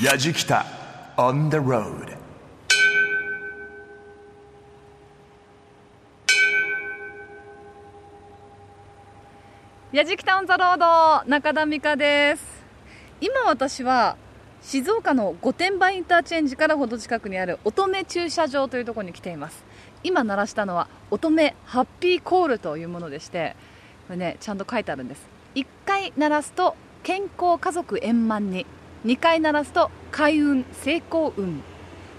やじきた on the road. やじきたオンザロード中田美香です。今私は静岡の御殿場インターチェンジからほど近くにある乙女駐車場というところに来ています。今鳴らしたのは乙女ハッピーコールというものでしてこれねちゃんと書いてあるんです。1回鳴らすと健康家族円満に2回鳴らすと開運成功運。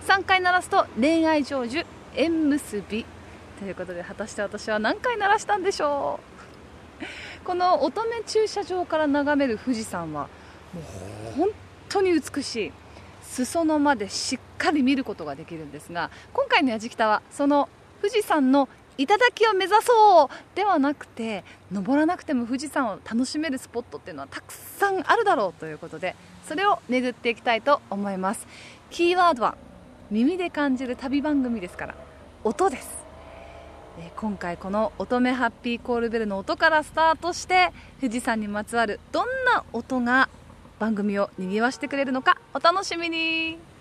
3回鳴らすと恋愛成就縁結び。ということで果たして私は何回鳴らしたんでしょう？この乙女駐車場から眺める富士山はもう本当に美しい。裾野までしっかり見ることができるんですが今回のやじきたはその富士山の頂を目指そうではなくて登らなくても富士山を楽しめるスポットっていうのはたくさんあるだろうということでそれを巡っていきたいと思います。キーワードは耳で感じる旅番組ですから音です。えー今回この乙女ハッピーコールベルの音からスタートして富士山にまつわるどんな音が番組を賑わしてくれるのかお楽しみに。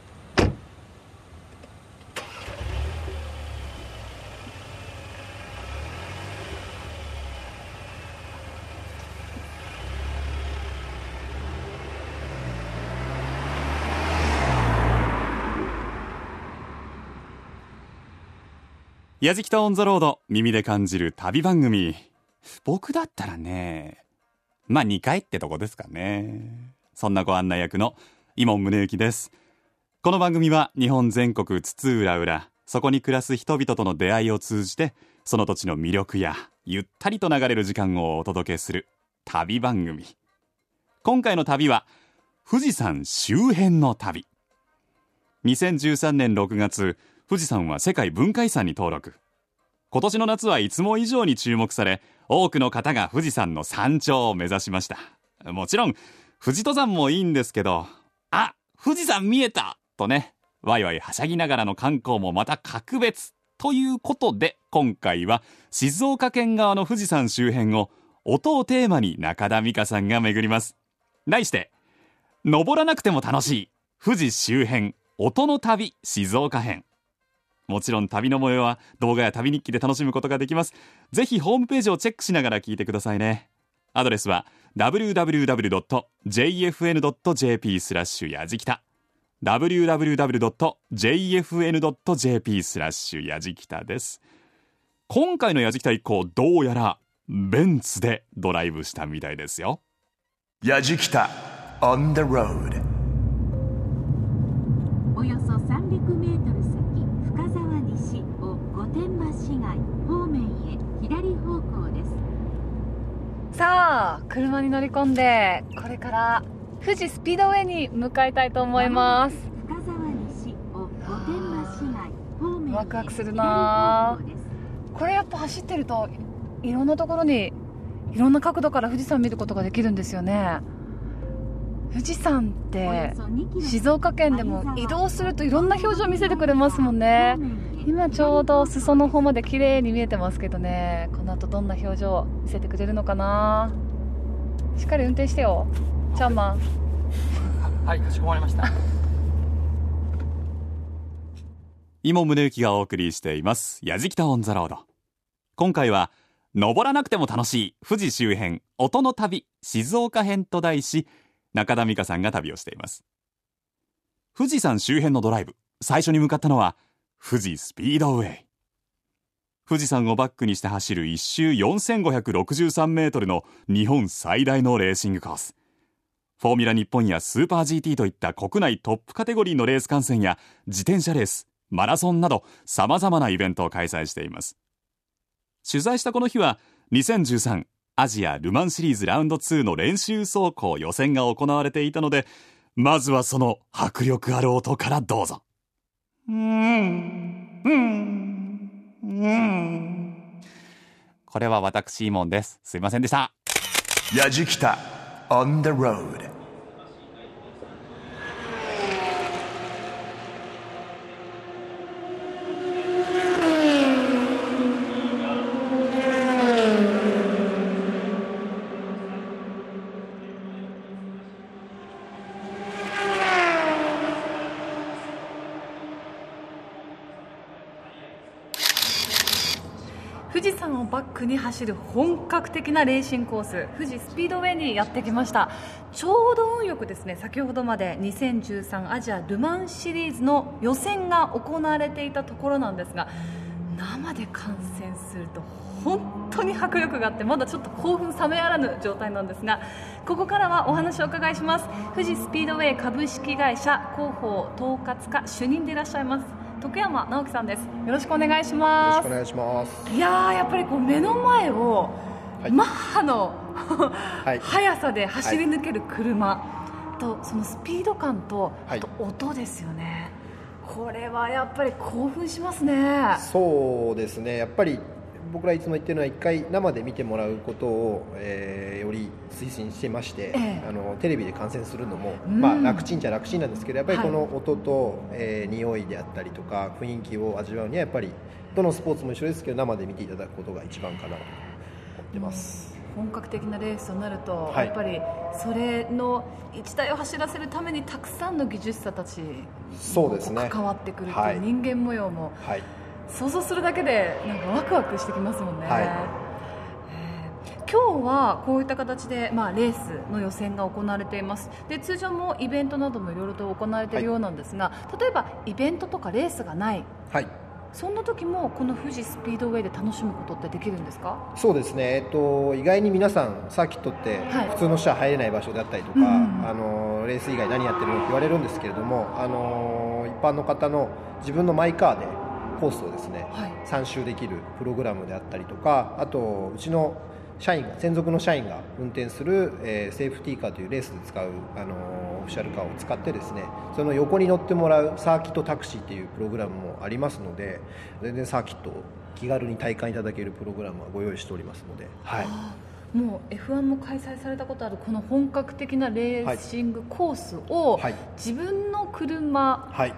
やじきたオンザロード耳で感じる旅番組。僕だったらねまあ2回ってとこですかね。そんなご案内役の伊門宗行です。この番組は日本全国津々浦々そこに暮らす人々との出会いを通じてその土地の魅力やゆったりと流れる時間をお届けする旅番組。今回の旅は富士山周辺の旅。2013年6月富士山は世界文化遺産に登録。今年の夏はいつも以上に注目され多くの方が富士山の山頂を目指しました。もちろん富士登山もいいんですけどあ富士山見えた！とねワイワイはしゃぎながらの観光もまた格別ということで今回は静岡県側の富士山周辺を音をテーマに中田美香さんが巡ります。題して登らなくても楽しい富士周辺音の旅静岡編。もちろん旅の模様は動画や旅日記で楽しむことができます。ぜひホームページをチェックしながら聞いてくださいね。アドレスは www.jfn.jp スラッシュやじきた。www.jfn.jp スラッシュやじきたです。今回のやじきた以降どうやらベンツでドライブしたみたいですよ。やじきた on the road およそ300メートル先深沢西を御殿場市街方面へ左方向ですさあ車に乗り込んでこれから富士スピードウェイに向かいたいと思います。深沢西を御殿場市街方面へワクワクするな。これやっぱ走ってるといろんなところにいろんな角度から富士山見ることができるんですよね。富士山っおてよそ2キロ静岡県でも移動するといろんな表情見せてくれますもんね今ちょうど裾の方まで綺麗に見えてますけどね。この後どんな表情見せてくれるのかな。しっかり運転してよ。チャンマン。はい、かしこまりました。今宗行がお送りしています「やじきたオン・ザ・ロード」今回は「登らなくても楽しい富士周辺音の旅静岡編」と題し中田美香さんが旅をしています。富士山周辺のドライブ最初に向かったのは富士スピードウェイ。富士山をバックにして走る1周4563メートルの日本最大のレーシングコース。フォーミュラ日本やスーパー GT といった国内トップカテゴリーのレース観戦や自転車レースマラソンなど様々なイベントを開催しています。取材したこの日は2013アジアルマンシリーズラウンド2の練習走行予選が行われていたのでまずはその迫力ある音からどうぞ。これは私イモンです。すいませんでした。やじきた on the road. バックに走る本格的なレーシングコース富士スピードウェイにやってきました。ちょうど運よくですね先ほどまで2013アジアルマンシリーズの予選が行われていたところなんですが生で観戦すると本当に迫力があってまだちょっと興奮冷めやらぬ状態なんですがここからはお話をお伺いします。富士スピードウェイ株式会社広報統括課主任でいらっしゃいます徳山直樹さんです。よろしくお願いしよろますしくお願いします。いやーやっぱりこう目の前を、はい。マッハの、はい。速さで走り抜ける車、とそのスピード感と、はい。あと音ですよね。これはやっぱり興奮しますね。そうですね。やっぱり僕らいつも言ってるのは一回生で見てもらうことを、えーより推進してまして、ええ。あのテレビで観戦するのも、うん。まあ楽ちんじゃ楽ちんなんですけど、やっぱりこはの音と、えー匂いであったりとか雰囲気を味わうにはやっぱりどのスポーツも一緒ですけど生で見ていただくことが一番かなと思ってます。本格的なレースとなると、はい。やっぱりそれの一台を走らせるためにたくさんの技術者たちそうですね。こ関わってくるってはい。いう人間模様もはい。想像するだけでなんかワクワクしてきますもんね、はい。えー今日はこういった形で、まあ、レースの予選が行われています。で通常もイベントなどもいろいろと行われているようなんですが、例えばイベントとかレースがない。はい。そんな時もこの富士スピードウェイで楽しむことってできるんですか？そうですね、えっと、意外に皆さん、サーキットってはい。普通の人は入れない場所であったりとか、うんうんあのレース以外何やってるのって言われるんですけれども、あの一般の方の自分のマイカーでコースをですね、はい。3周できるプログラムであったりとか、あとうちの社員が専属の社員が運転する、えーセーフティーカーというレースで使う、あのオフィシャルカーを使ってですねその横に乗ってもらうサーキットタクシーっていうプログラムもありますので全然サーキットを気軽に体感いただけるプログラムはご用意しておりますので、はい、もう F1 も開催されたことあるこの本格的なレーシングコースを、はい。自分の車はい、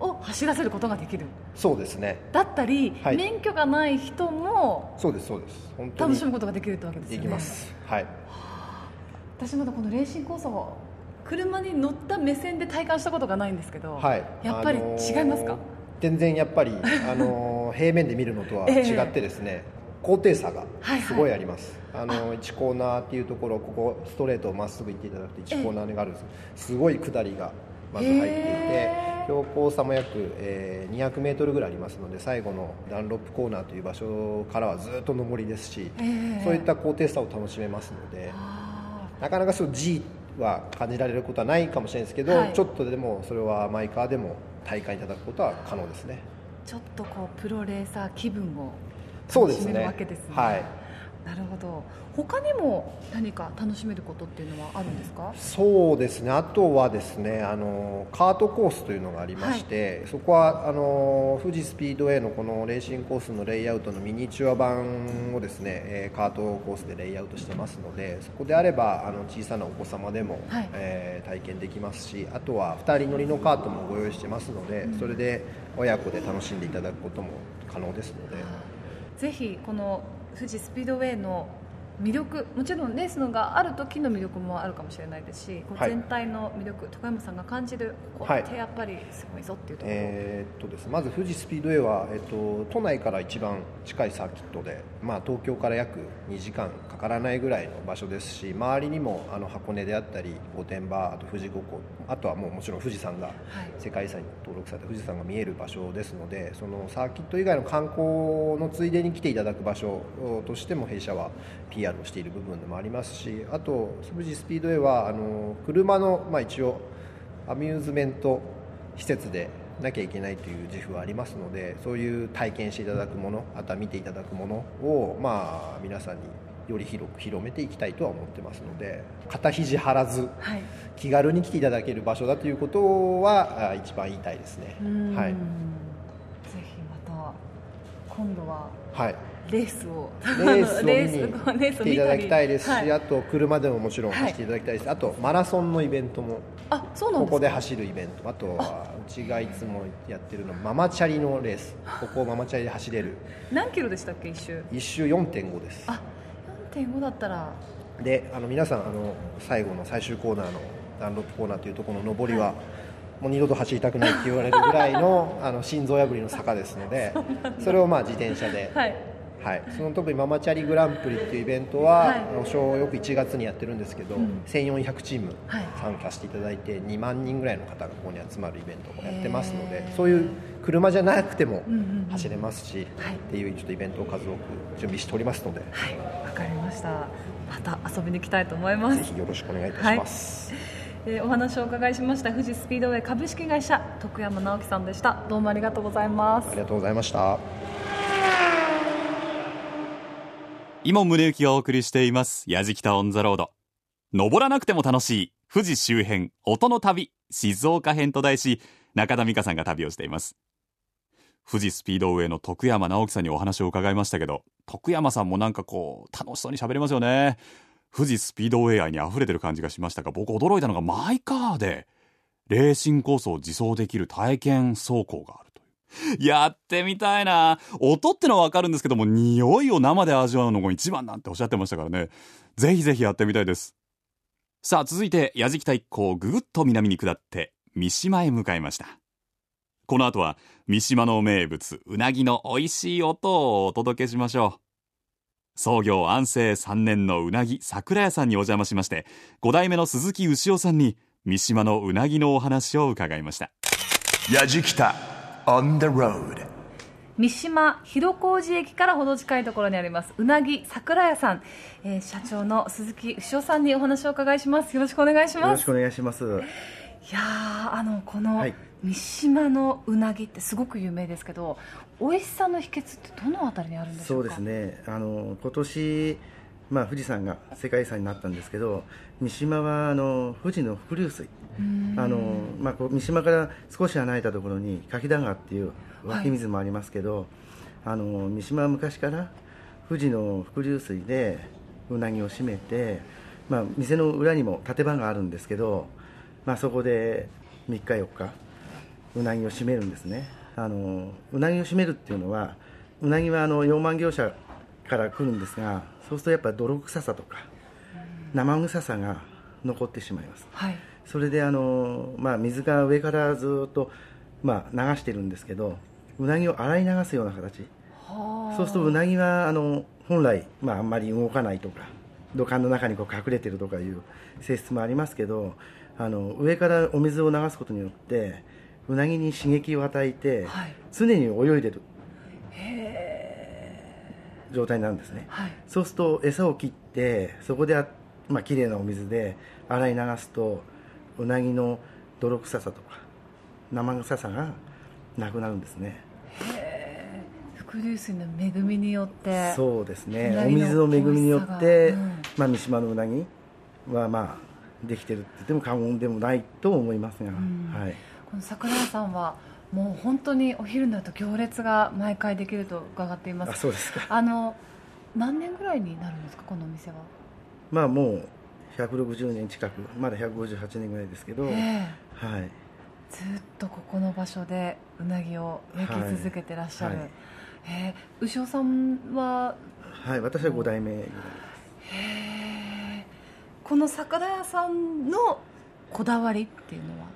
を走らせることができる。そうですね。だったり、はい。免許がない人もそうですそうです。本当に楽しむことができるってわけですよね。できます。はい。私まだこのレーシングコースを車に乗った目線で体感したことがないんですけど、はい。やっぱりあのー違いますか、全然やっぱり、あのー 平面で見るのとは違ってですね、高低差がすごいあります、あ。のー1コーナーっていうところここストレートをまっすぐ行っていただくと1コーナーがあるんです。すごい下りがまず入っていてへー標高差も約、えー200メートルぐらいありますので最後のダンロップコーナーという場所からはずっと上りですし、えーそういった高低差を楽しめますのであなかなかそう G は感じられることはないかもしれないですけど、はい。ちょっとでもそれはマイカーでも体感いただくことは可能ですね。ーちょっとこうプロレーサー気分を楽しめそうですね。るわけですね。はいなるほど。他にも何か楽しめることっていうのはあるんですか？そうですね。あとはですねあのカートコースというのがありまして、そこはあの富士スピードウェイのこのレーシングコースのレイアウトのミニチュア版をですね、えーカートコースでレイアウトしてますのでそこであればあの小さなお子様でも、はい。えー体験できますしあとは2人乗りのカートもご用意してますので、それで親子で楽しんでいただくことも可能ですので。ぜひこの富士スピードウェイの魅力もちろんレースのがある時の魅力もあるかもしれないですし、全体の魅力徳山さんが感じるここはい。ってやっぱりすごいぞっていうところ、えーっとですねまず富士スピードウェイは、えっと、都内から一番近いサーキットで、まあ、東京から約2時間かからないぐらいの場所ですし周りにもあの箱根であったり御殿場あと富士五湖あとはもうもちろん富士山がはい。世界遺産に登録された富士山が見える場所ですのでそのサーキット以外の観光のついでに来ていただく場所としても弊社は PR をしている部分でもありますしあと富士スピードウェイはあの車の、まあ、一応アミューズメント施設でなきゃいけないという自負はありますのでそういう体験していただくものあとは見ていただくものを、まあ、皆さんにより広く広めていきたいとは思ってますので肩肘張らずはい。気軽に来ていただける場所だということはあ一番言いたいですね。はい、今度ははい、レースをレースを見に来ていただきたいですし、はい。あと車でももちろんはい。走っていただきたいです、あとマラソンのイベントも。あそうなんですか。ここで走るイベント。あとはうちがいつもやってるのママチャリのレース。ここをママチャリで走れる。何キロでしたっけ一周？1周4.5です。あ4.5だったら。であの皆さんあの最後の最終コーナーのダンロップコーナーというところの上りは、もう二度と走りたくないって言われるぐらいの あの心臓破りの坂ですのでそれをまあ自転車で。はい。はい、その特にママチャリグランプリっていうイベントは、はい。あの賞をよく1月にやってるんですけど、うん。1400チームはい。参加していただいて2万人ぐらいの方がここに集まるイベントをやってますのでそういう車じゃなくてもうんうんうん。走れますし、はい。っていうちょっとイベントを数多く準備しておりますので、はい。わかりました。また遊びに行きたいと思います。ぜひよろしくお願いいたします。えーお話をお伺いしました富士スピードウェイ株式会社徳山直樹さんでしたどうもありがとうございますありがとうございました。今宗行がお送りしています。やじきたオンザロード。登らなくても楽しい富士周辺音の旅静岡編と題し、中田美香さんが旅をしています。富士スピードウェイの徳山直樹さんにお話を伺いましたけど、徳山さんもなんかこう、楽しそうに喋りますよね。富士スピードウェイ愛に溢れてる感じがしましたが、僕驚いたのがマイカーで、レーシングコースを自走できる体験走行があるという。やってみたいな。音ってのはわかるんですけども、匂いを生で味わうのが一番なんておっしゃってましたからね。ぜひぜひやってみたいです。さあ、続いて、矢敷田一行ぐぐっと南に下って、三島へ向かいました。この後は、三島の名物、うなぎの美味しい音をお届けしましょう。創業安政3年のうなぎ桜屋さんにお邪魔しまして、5代目の鈴木牛尾さんに、三島のうなぎのお話を伺いました。Yajikita on the road. 三島広小路駅からほど近いところにありますうなぎ桜屋さん、えー社長の鈴木牛尾さんにお話をお伺いしますよろしくお願いしますよろしくお願いします。いやーあのこのはい三島のうなぎってすごく有名ですけど美味しさの秘訣ってどのあたりにあるんでしょそうですね。あの今年まあ富士山が世界遺産になったんですけど、三島はあの富士の伏流水。あのまあ三島から少し離れたところに柿田川っていう湧き水もありますけど、あの三島は昔から富士の伏流水でうなぎを締めて、まあ店の裏にも立場があるんですけど、まあそこで3日4日うなぎを締めるんですねあのうなぎを締めるっていうのはうなぎはあの養殖業者から来るんですがそうするとやっぱり泥臭さとか生臭さが残ってしまいます。はい。それであの、まあ、水が上からずっと、まあ、流してるんですけどうなぎを洗い流すような形。はそうするとうなぎはあの本来、まあ、あんまり動かないとか土管の中にこう隠れてるとかいう性質もありますけどあの上からお水を流すことによってうなぎに刺激を与えて、はい。常に泳いでる状態なんですね。はい。そうすると餌を切ってそこであ、まあ綺麗なお水で洗い流すとうなぎの泥臭さとか生臭さがなくなるんですね。伏流水の恵みによってそうですうねお水の恵みによって、うん。まあ、三島のうなぎはまあできてるって言っても過言でもないと思いますが、ん。はい、この桜屋さんはもう本当にお昼になると行列が毎回できると伺っています。あそうですか。あの何年ぐらいになるんですかこのお店は？まあもう160年近くまだ158年ぐらいですけど、ええ。はい、ずっとここの場所でうなぎを焼き続けてらっしゃる、はい。はいえ。ー牛尾さんは？はい、私は5代目へーこの桜屋さんのこだわりっていうのは？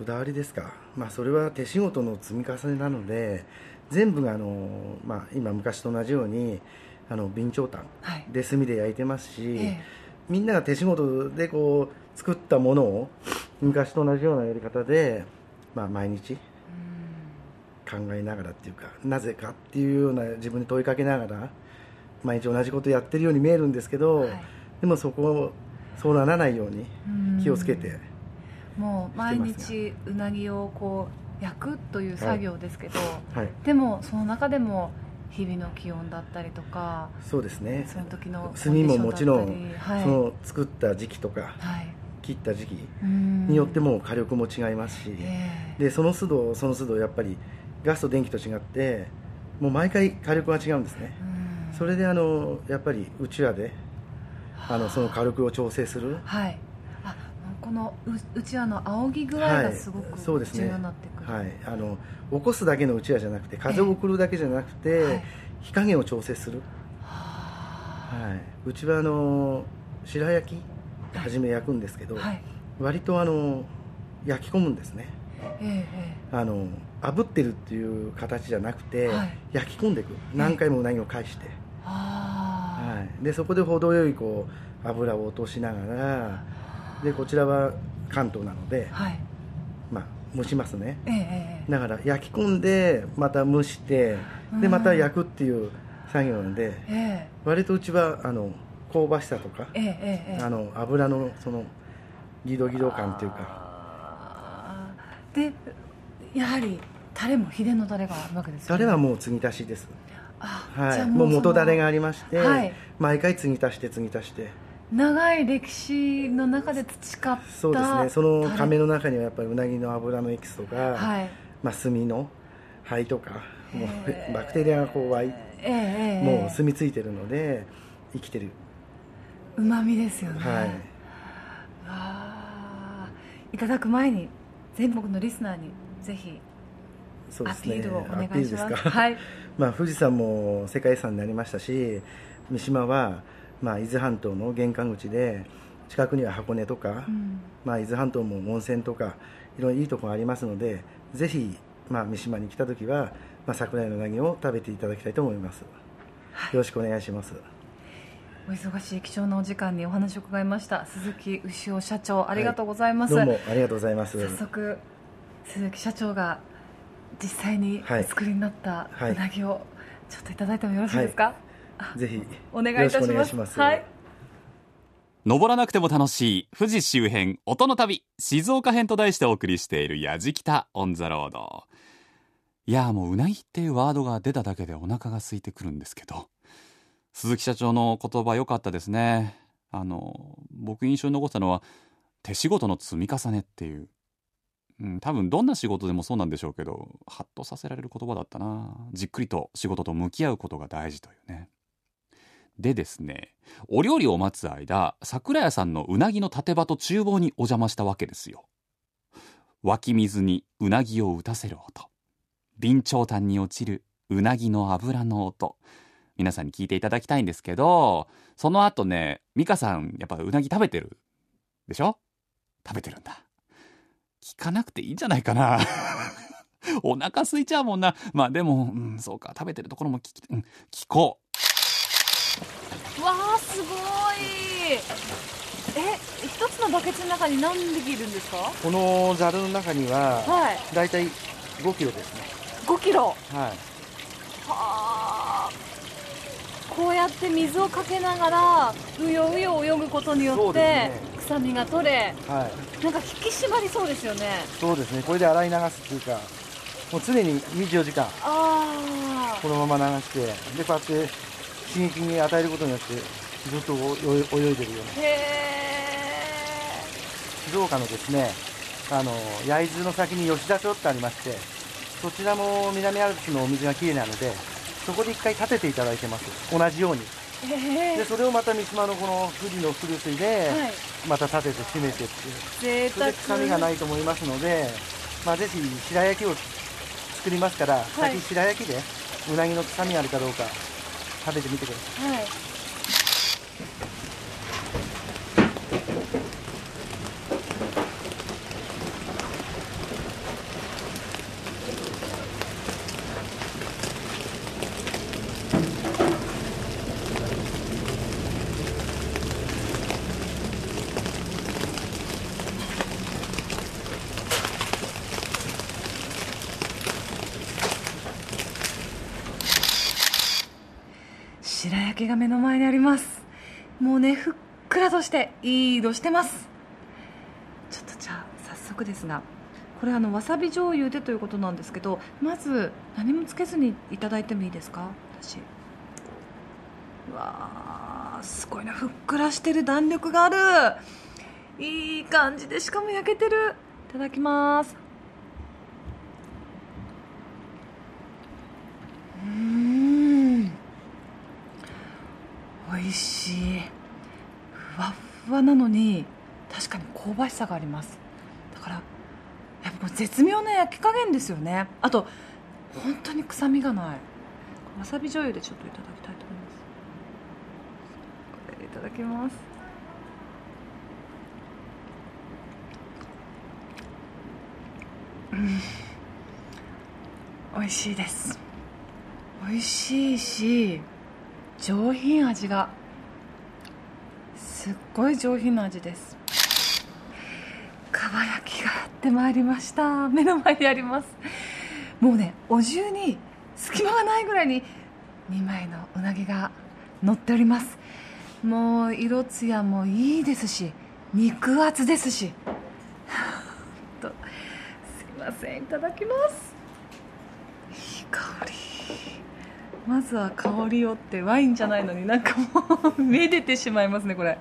こだわりですか、まあ、それは手仕事の積み重ねなので全部があの、まあ、今昔と同じようにあの備長炭で炭で焼いてますし、えみんなが手仕事でこう作ったものを昔と同じようなやり方で、まあ、毎日考えながらっていうかなぜかっていうような自分に問いかけながら毎日同じことやってるように見えるんですけど、はいでもそこをそうならないように気をつけて、もう毎日うなぎをこう焼くという作業ですけど、はい、でもその中でも日々の気温だったりとかそうですね。その時の炭ももちろん、はい。その作った時期とかはい。切った時期にによっても火力も違いますし、えでその都度その都度やっぱりガスと電気と違ってもう毎回火力が違うんですね。それであのやっぱりうちわであのその火力を調整する。はい。あこのううちわの仰ぎ具合がすごくそうですね。重要になってくる、はい、あの起こすだけのうちわじゃなくて風を送るだけじゃなくて、はい。火加減を調整する、はい、うちはあの白焼きはじめ焼くんですけど、はい。割とあの焼き込むんですね。えあの炙ってるっていう形じゃなくて、はい。焼き込んでいく。何回もうなぎを返して、あ。はい、でそこで程よいこう油を落としながらでこちらは関東なので、あはい。まあ、蒸しますね。ええええだから焼き込んでまた蒸してでまた焼くっていう作業なんでえ割とうちはあの香ばしさとかええええええ。あの油のそのギドギド感っていうか。でやはりタレも秘伝のタレがあるわけですよね。タレはもう継ぎ足しです。あはい、もう元だれがありまして、はい。毎回継ぎ足して継ぎ足して長い歴史の中で培ったそうですね。その亀の中にはやっぱりうなぎの油のエキスとか、はい。まあ、炭の灰とかもうバクテリアがこう湧いええええもう住み着いてるので生きてる、うまみですよね。はい。あーいただく前に全国のリスナーにぜひアそうですね。ピールをお願いしアピールまですすか？はい。まあ、富士山も世界遺産になりましたし三島は、まあ、伊豆半島の玄関口で近くには箱根とか、うん。まあ、伊豆半島も温泉とかいろいろいいところありますのでぜひ、まあ、三島に来た時は、まあ、桜井のうなぎを食べていただきたいと思います、よろしくお願いします。お忙しい貴重なお時間にお話を伺いました。鈴木牛尾社長ありがとうございます、どうもありがとうございます。早速鈴木社長が実際にはい。お作りになったはい。うなぎをちょっといただいてもよろしいですか、ぜひお願いいたします。はい。登らなくても楽しい富士周辺音の旅静岡編と題してお送りしているやじきたオンザロード。いやもううなぎっていうワードが出ただけでお腹が空いてくるんですけど。鈴木社長の言葉良かったですね。あの僕印象に残ったのは手仕事の積み重ねっていう、うん、多分どんな仕事でもそうなんでしょうけどハッとさせられる言葉だったな。じっくりと仕事と向き合うことが大事というねでですねお料理を待つ間桜屋さんのうなぎの立場と厨房にお邪魔したわけですよ。湧き水にうなぎを打たせる音。備長炭に落ちるうなぎの油の音。皆さんに聞いていただきたいんですけどその後ね美香さんやっぱうなぎ食べてるでしょ？食べてるんだ。聞かなくていいんじゃないかな。お腹空いちゃうもんな。まあでも、うん、そうか。食べてるところも聞き、うん、聞こう。わあすごい。え一つのバケツの中に何匹いるんですか？このざるの中にははい。だいたい5キロですね。5キロ？はい。はあ。こうやって水をかけながらうようよ泳ぐことによって、臭みが取れはい。なんか引き締まりそうですよね。そうですね。これで洗い流すっていうかもう常に24時間。あこのまま流してでこうやって刺激に与えることによってずっと泳いでるような。静岡のですねあの焼津の先に吉田町ってありましてそちらも南アルプスのお水がきれいなのでそこで一回立てていただいてます。同じように。でそれをまた三島のこの富士の風流水ではい。また立てて締めてっていう。それで臭みがないと思いますので、まあ、ぜひ白焼きを作りますから、先白焼きでうなぎの臭みあるかどうか食べてみてください。はい白焼きが目の前にあります。もうねふっくらとしていい色してます。ちょっとじゃあ早速ですがこれあのわさび醤油でということなんですけどまず何もつけずにいただいてもいいですか？私。うわーすごいな。ふっくらしてる弾力がある。いい感じでしかも焼けてる。いただきますうーん美味しいふわなのに確かに香ばしさがあります。だからやっぱ絶妙な焼き加減ですよね。あと本当に臭みがない。わさび醤油でちょっといただきたいと思います。これでいただきます。美味しいです。美味しいし上品味がすっごい上品な味です。かば焼きがやってまいりました。目の前にあります。もうねお重に隙間がないぐらいに2枚のうなぎが乗っております。もう色艶もいいですし肉厚ですし。とすいません。いただきます。いい香り。まずは香りをってワインじゃないのになんかもうめでてしまいますねこれ。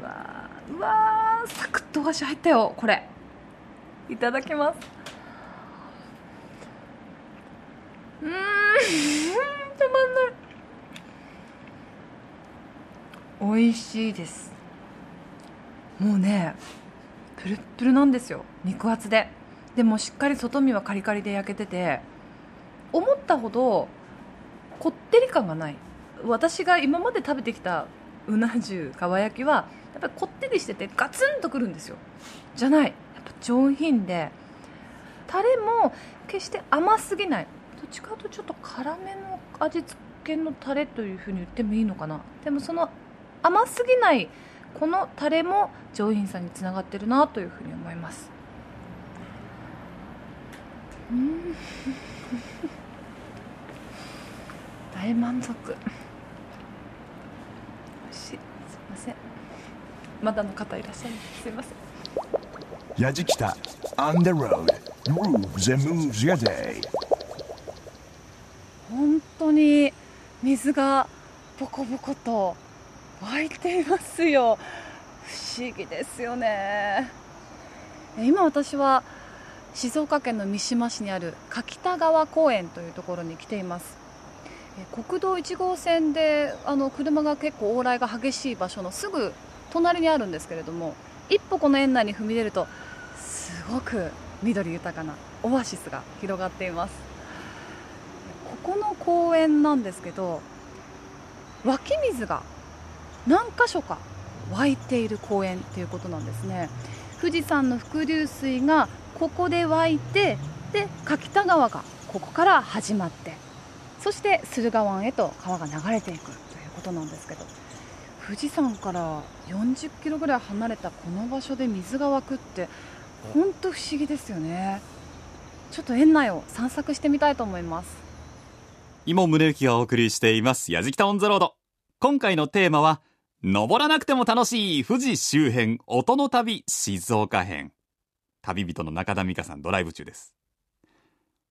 うわうわサクッとお箸入ったよこれ。いただきます。うーんたまんない。美味しいです。もうねプルップルなんですよ肉厚で。でもしっかり外身はカリカリで焼けてて思ったほどこってり感がない。私が今まで食べてきたうな重かば焼きはやっぱりこってりしててガツンとくるんですよ。じゃない。やっぱ上品で。タレも決して甘すぎない。どっちかというとちょっと辛めの味付けのタレというふうに言ってもいいのかな。でもその甘すぎないこのタレも上品さにつながってるなというふうに思います。うん。大満足。美味しい。すいません。まだの方いらっしゃる。すいません。on the road. Grooves and moves your day. 本当に水がボコボコと湧いていますよ。不思議ですよね。今私は静岡県の三島市にある柿田川公園というところに来ています。え国道1号線であの車が結構往来が激しい場所のすぐ隣にあるんですけれども一歩この園内に踏み出るとすごく緑豊かなオアシスが広がっています。ここの公園なんですけど湧き水が何箇所か湧いている公園ということなんですね。富士山の伏流水がここで湧いてで柿田川がここから始まってそして駿河湾へと川が流れていくということなんですけど富士山から40キロぐらい離れたこの場所で水が湧くって本当不思議ですよね。ちょっと園内を散策してみたいと思います。今宗行がお送りしていますやじきたオンザロード。今回のテーマは登らなくても楽しい富士周辺音の旅静岡編。旅人の中田美香さんドライブ中です。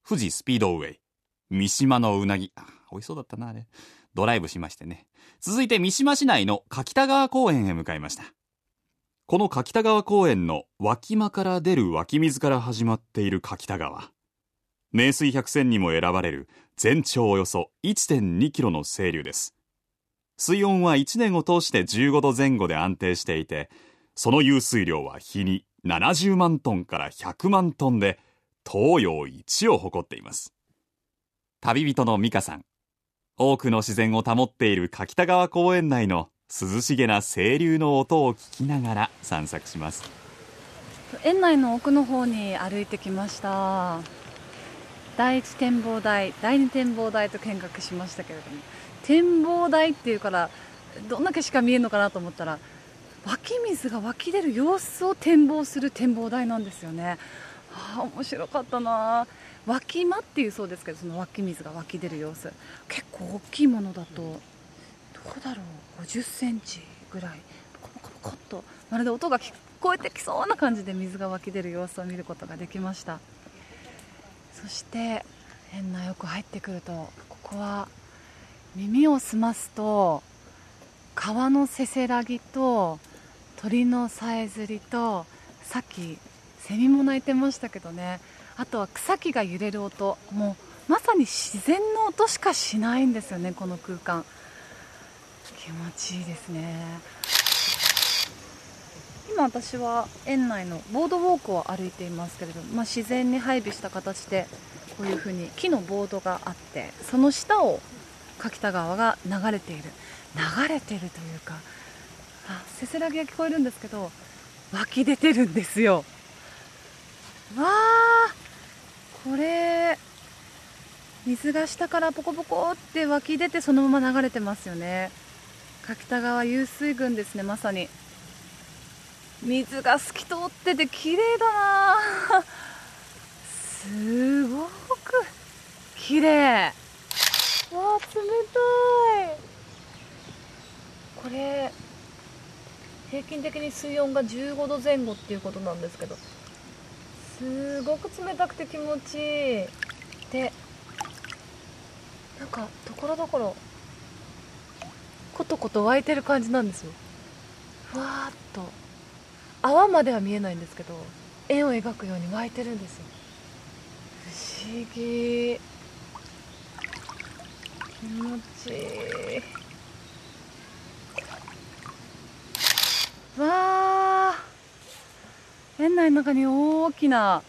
富士スピードウェイ。三島のうなぎ。美味しそうだったなあれ。ドライブしましてね。続いて三島市内の柿田川公園へ向かいました。この柿田川公園の脇間から出る湧き水から始まっている柿田川。名水百選にも選ばれる全長およそ1.2キロの清流です。水温は1年を通して15度前後で安定していてその湧水量は日に70万トンから100万トンで東洋一を誇っています。旅人の美香さん。多くの自然を保っている柿田川公園内の涼しげな清流の音を聞きながら散策します。園内の奥の方に歩いてきました。第一展望台第二展望台と見学しましたけれども。展望台っていうからどんな景色が見えるのかなと思ったら湧き水が湧き出る様子を展望する展望台なんですよね。ああ面白かったな。湧き間っていうそうですけどその湧き水が湧き出る様子。結構大きいものだとどうだろう？50センチぐらい。ポコポコポコっとまるで音が聞こえてきそうな感じで水が湧き出る様子を見ることができました。そして園内奥入ってくるとここは耳を澄ますと川のせせらぎと鳥のさえずりとさっきセミも鳴いてましたけどねあとは草木が揺れる音。もうまさに自然の音しかしないんですよねこの空間。気持ちいいですね。今私は園内のボードウォークを歩いていますけれども、まあ、自然に配備した形でこういうふうに木のボードがあってその下を柿田川が流れている。流れているというかあせせらぎが聞こえるんですけど湧き出てるんですよ。わあこれ水が下からポコポコって湧き出てそのまま流れてますよね。柿田川湧水群ですねまさに。水が透き通ってて綺麗だな。すごく綺麗。わあ冷たい。これ平均的に水温が15度前後っていうことなんですけど。すごく冷たくて気持ちいい。でなんかところどころコトコト湧いてる感じなんですよ。ふわーっと。泡までは見えないんですけど円を描くように湧いてるんですよ。不思議。気持ちいい。わあ園内の中に大きな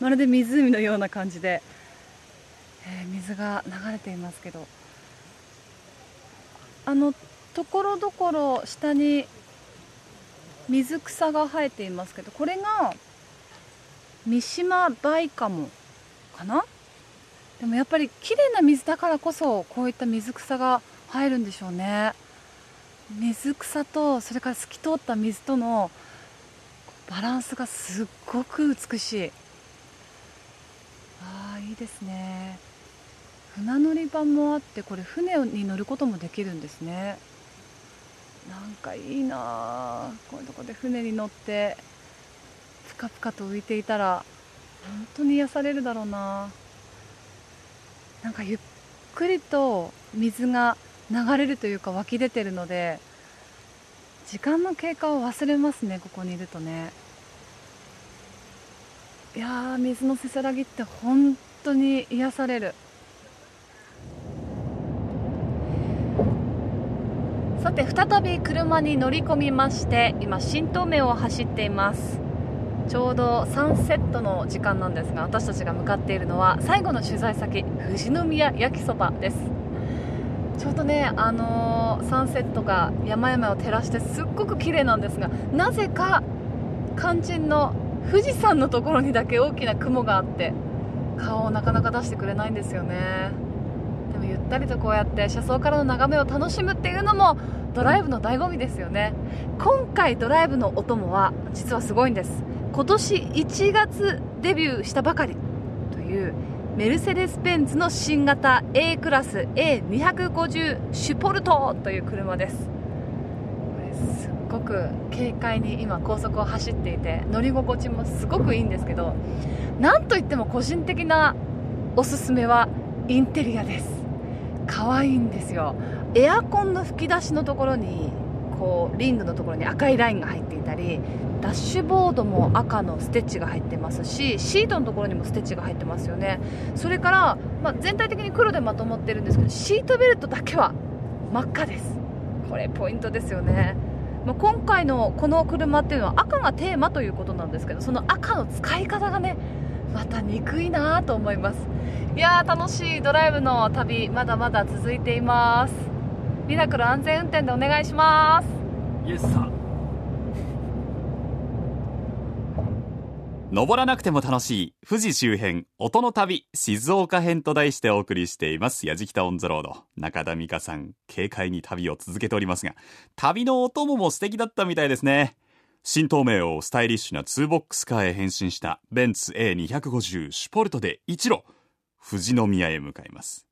まるで湖のような感じで、えー水が流れていますけどあのところどころ下に水草が生えていますけどこれが三島バイカモかな？でもやっぱり綺麗な水だからこそこういった水草が生えるんでしょうね。水草とそれから透き通った水とのバランスがすっごく美しい。ああいいですね。船乗り場もあってこれ船に乗ることもできるんですね。なんかいいなあこういうとこで船に乗ってぷかぷかと浮いていたら本当に癒されるだろうな。なんかゆっくりと水が流れるというか湧き出てるので時間の経過を忘れますねここにいるとね。いやー水のせせらぎって本当に癒される。さて再び車に乗り込みまして今新東名を走っています。ちょうどサンセットの時間なんですが私たちが向かっているのは最後の取材先富士宮焼きそばです。ちょうどね、あのーサンセットが山々を照らしてすっごく綺麗なんですがなぜか肝心の富士山のところにだけ大きな雲があって顔をなかなか出してくれないんですよね。でもゆったりとこうやって車窓からの眺めを楽しむっていうのもドライブの醍醐味ですよね。今回ドライブのお供は実はすごいんです。今年1月デビューしたばかりというメルセデス・ベンツの新型 A クラス A250 シュポルトという車です。すっごく軽快に今高速を走っていて乗り心地もすごくいいんですけどなんといっても個人的なおすすめはインテリアです。可愛いんですよ。エアコンの吹き出しのところにこうリングのところに赤いラインが入っていたりダッシュボードも赤のステッチが入ってますしシートのところにもステッチが入ってますよね。それから、まあ、全体的に黒でまとまってるんですけどシートベルトだけは真っ赤です。これポイントですよね。まあ今回のこの車っていうのは赤がテーマということなんですけどその赤の使い方がねまた憎いなと思います。いやー楽しいドライブの旅まだまだ続いています。ミラクル安全運転でお願いしますイエスさ登らなくても楽しい富士周辺音の旅静岡編と題してお送りしています。やじきたオンザロード。中田美香さん、軽快に旅を続けておりますが、旅のお供も素敵だったみたいですね。新東名をスタイリッシュな2ボックスカーへ変身したベンツ A250 シュポルトで一路、富士宮へ向かいます。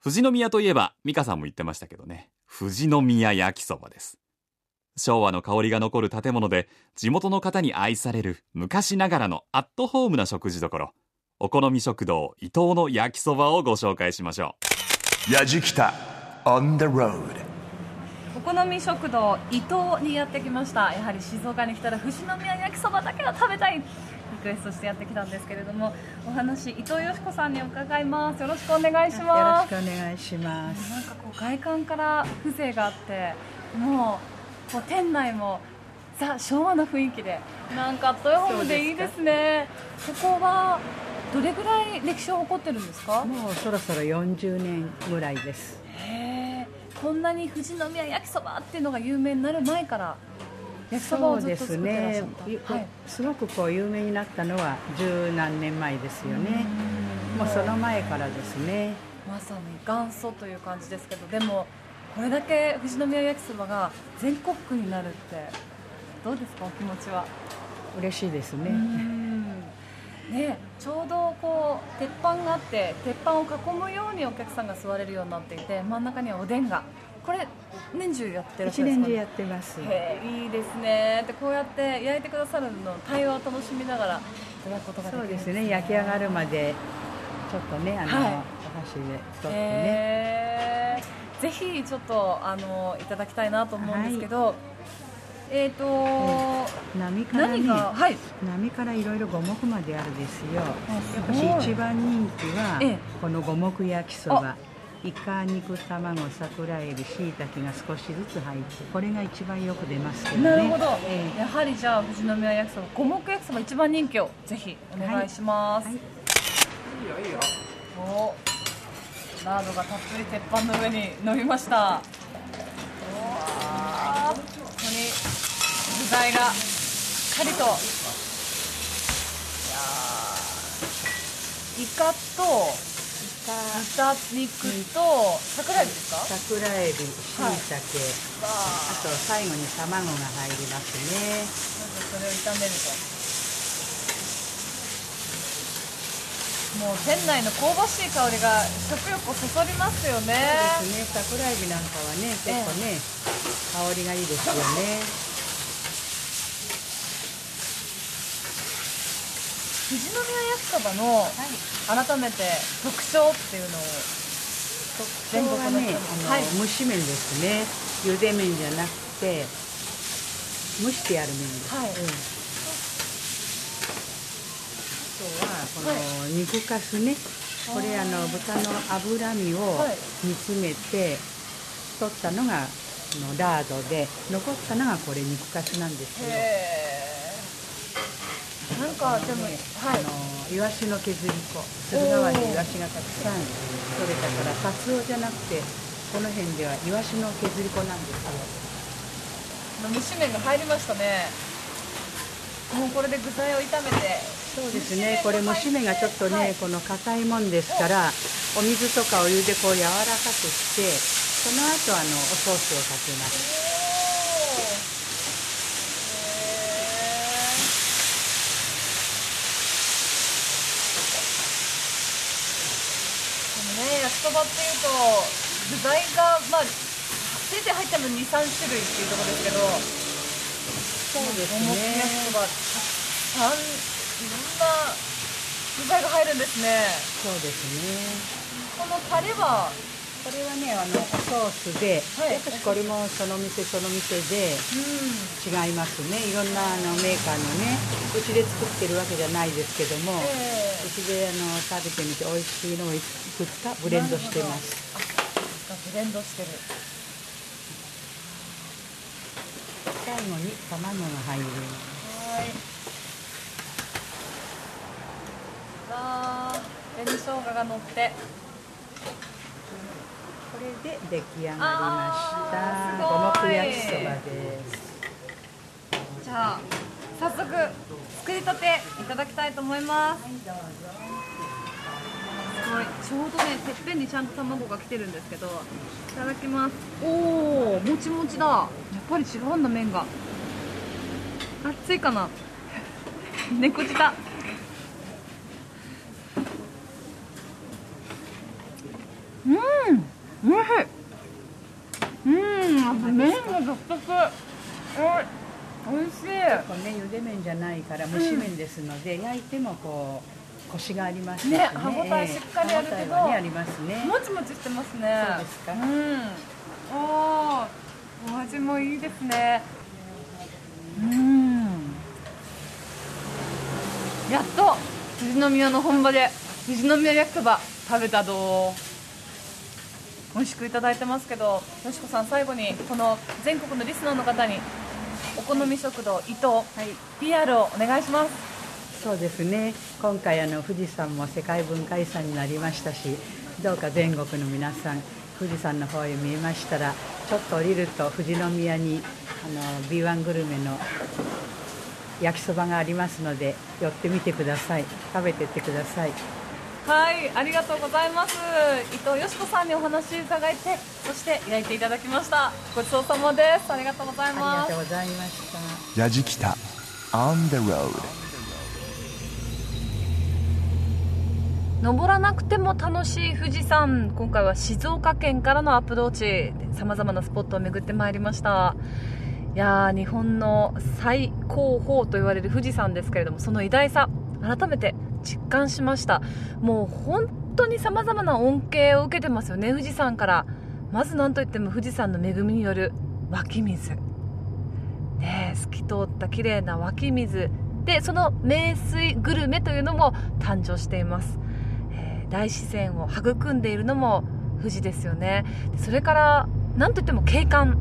富士宮といえば、美香さんも言ってましたけどね、富士宮焼きそばです。昭和の香りが残る建物で地元の方に愛される昔ながらのアットホームな食事処。お好み食堂伊藤の焼きそばをご紹介しましょ Yajikita on the road. お好み食堂伊東にやってきました。やはり静岡に来たら富士宮焼きそばだけは食べたい。リクエストしてやってきたんですけれどもお話伊藤よし子さんに伺います。よろしくお願いします。よろしくお願いします。なんかこう外観から風情があってもうこう店内もザ昭和の雰囲気でなんかアットホームでいいですね。ここはどれぐらい歴史を誇ってるんですか？もうそろそろ40年ぐらいです。へえこんなに富士宮焼きそばっていうのが有名になる前から焼きそばをずっとそうです作ってらっしゃねった、はい、すごくこう有名になったのは十何年前ですよね。もうその前からですね。まさに元祖という感じですけどでもこれだけ富士宮焼きそばが全国区になるってどうですかお気持ちは？嬉しいですね、ね、ちょうどこう鉄板があって鉄板を囲むようにお客さんが座れるようになっていて真ん中にはおでんが。これ年中やってらっしゃるんですか一年中やってます。いいですね。でこうやって焼いてくださるの対話を楽しみながらいただくことができそるですうんですね。焼き上がるまでちょっとねあの、はい。お箸で取ってね、へーぜひちょっとあのいただきたいなと思うんですけど、えっ、と、波からね何が？はい。波からいろいろ五目まであるんですよ。すごい。やっぱし一番人気はええ。この五目焼きそば。イカ肉卵桜エビしいたけが少しずつ入ってこれが一番よく出ますけどね。なるほど、ええ。やはりじゃあ富士宮焼きそば五目焼きそば一番人気をぜひお願いします、はい。おラードがたっぷり鉄板の上に乗りました。ここに具材がしっかりと。いやー。イカと豚肉と桜エビですか？桜エビしい。たけ、わあと最後に卵が入りますね。まずそれを炒めるともう店内の香ばしい香りが食欲をそそりますよね。そうですね。桜エビなんかはね結構ね、香りがいいですよね。富士宮焼きそばの改めて特徴っていうのを全国のねあの、はい。蒸し麺ですね。茹で麺じゃなくて蒸してある麺です、はい。うんあとはこの肉かすね、これあの豚の脂身をはい。煮詰めて取ったのがこのラードで残ったのがこれ肉かすなんですよ。なんかでも、はい。あのイワシの削り粉。駿河湾でイワシがたくさん取れたからカツオじゃなくてこの辺ではイワシの削り粉なんですよ。蒸し麺が入りましたね。もうこれで具材を炒めてそうですね。これ蒸し麺がちょっとね、はい。この硬いもんですからお水とかお湯でこう柔らかくしてその後あのおソースをかけます。ね焼きそばっていうと具材がまあせいぜい入っても23種類っていうところですけどそうです五目焼きそばたくんな具材が入るんですね。そうですね。このタレは？これはねあのおソースで、はい。やっぱりこれもその店その店でうん。違いますね。いろんなあのメーカーのねうちで作ってるわけじゃないですけども、えうちであの食べてみて美味しいのをいくつかブレンドしてます。ブレンドしてる。最後に卵が入るはいわー紅生姜が乗って。これで出来上がりました。五すごい。目焼きそばですじゃあ早速作りたていただきたいと思います。はい。ちょうどねてっぺんにちゃんと卵が来てるんですけどいただきます。おおもちもちだ。やっぱり違うんだ麺が。熱いかな。猫舌うんおいしい。うんやっぱ麺が独特。おいしい。これね茹で麺じゃないから蒸し麺ですので、焼いてもこうコシがありますしね歯応えしっかりあるけどねありますねもちもちしてますね。そうですかうん。おーお味もいいですね。うん。やっと富士宮の本場で富士宮焼きそば食べたど美味しくいただいてますけどよしこさん最後にこの全国のリスナーの方にお好み食堂伊藤、PR をお願いします。そうですね。今回あの富士山も世界文化遺産になりましたしどうか全国の皆さん富士山の方へ見えましたらちょっと降りると富士宮にあの B1 グルメの焼きそばがありますので寄ってみてください。食べてってくださいはいありがとうございます。伊藤よしこさんにお話伺えてそして焼いていただきました。ごちそうさまです。ありがとうございありますがとうございました。やじきた。On the road. 登らなくても楽しい富士山。今回は静岡県からのアプローチさまざまなスポットを巡ってまいりました。いやー日本の最高峰と言われる富士山ですけれどもその偉大さ改めて実感しました。もう本当にさまざまな恩恵を受けてますよね。富士山から。まず何といっても富士山の恵みによる湧き水。ねえ透き通った綺麗な湧き水。でその名水グルメというのも誕生しています、えー大自然を育んでいるのも富士ですよね。それから何といっても景観。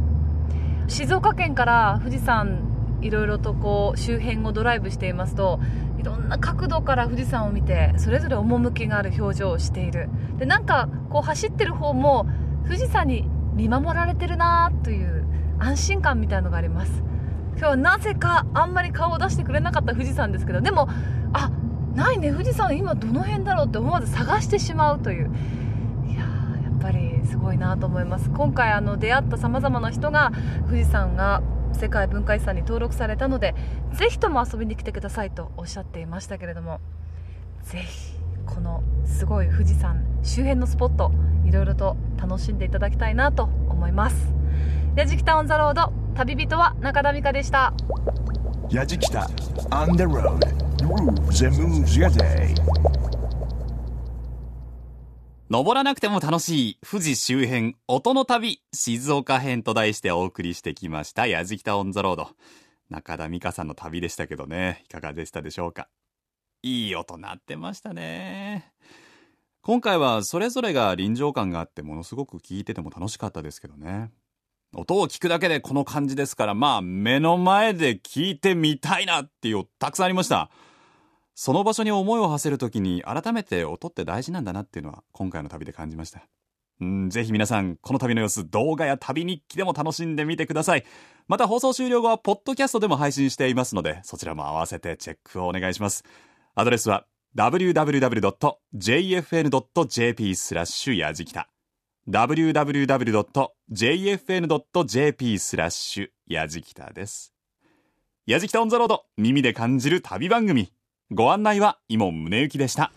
静岡県から富士山いろいろとこう周辺をドライブしていますといろんな角度から富士山を見てそれぞれ趣がある表情をしている。でなんかこう走ってる方も富士山に見守られてるなという安心感みたいのがあります。今日はなぜかあんまり顔を出してくれなかった富士山ですけどでもあないね富士山今どの辺だろうって思わず探してしまうという。いややっぱりすごいなと思います。今回あの出会ったさまざまな人が富士山が世界文化遺産に登録されたのでぜひとも遊びに来てくださいとおっしゃっていましたけれどもぜひこのすごい富士山周辺のスポットいろいろと楽しんでいただきたいなと思います。やじきたオンザロード旅人は中田美香でした。やじきた On the road Grooves and moves your day 登らなくても楽しい富士周辺音の旅静岡編と題してお送りしてきました。やじきたオンザロード。中田美香さんの旅でしたけどね。いかがでしたでしょうか？いい音鳴ってましたね。今回はそれぞれが臨場感があってものすごく聞いてても楽しかったですけどね。音を聞くだけでこの感じですからまあ目の前で聞いてみたいなっていうたくさんありました。その場所に思いを馳せるときに改めて音って大事なんだなっていうのは今回の旅で感じました。うんぜひ皆さんこの旅の様子動画や旅日記でも楽しんでみてください。また放送終了後はポッドキャストでも配信していますのでそちらも合わせてチェックをお願いします。アドレスは www.jfn.jp スラッシュやじきた。www.jfn.jp スラッシュやじきたです。やじきたオンザロード耳で感じる旅番組。ご案内は伊門宗行でした。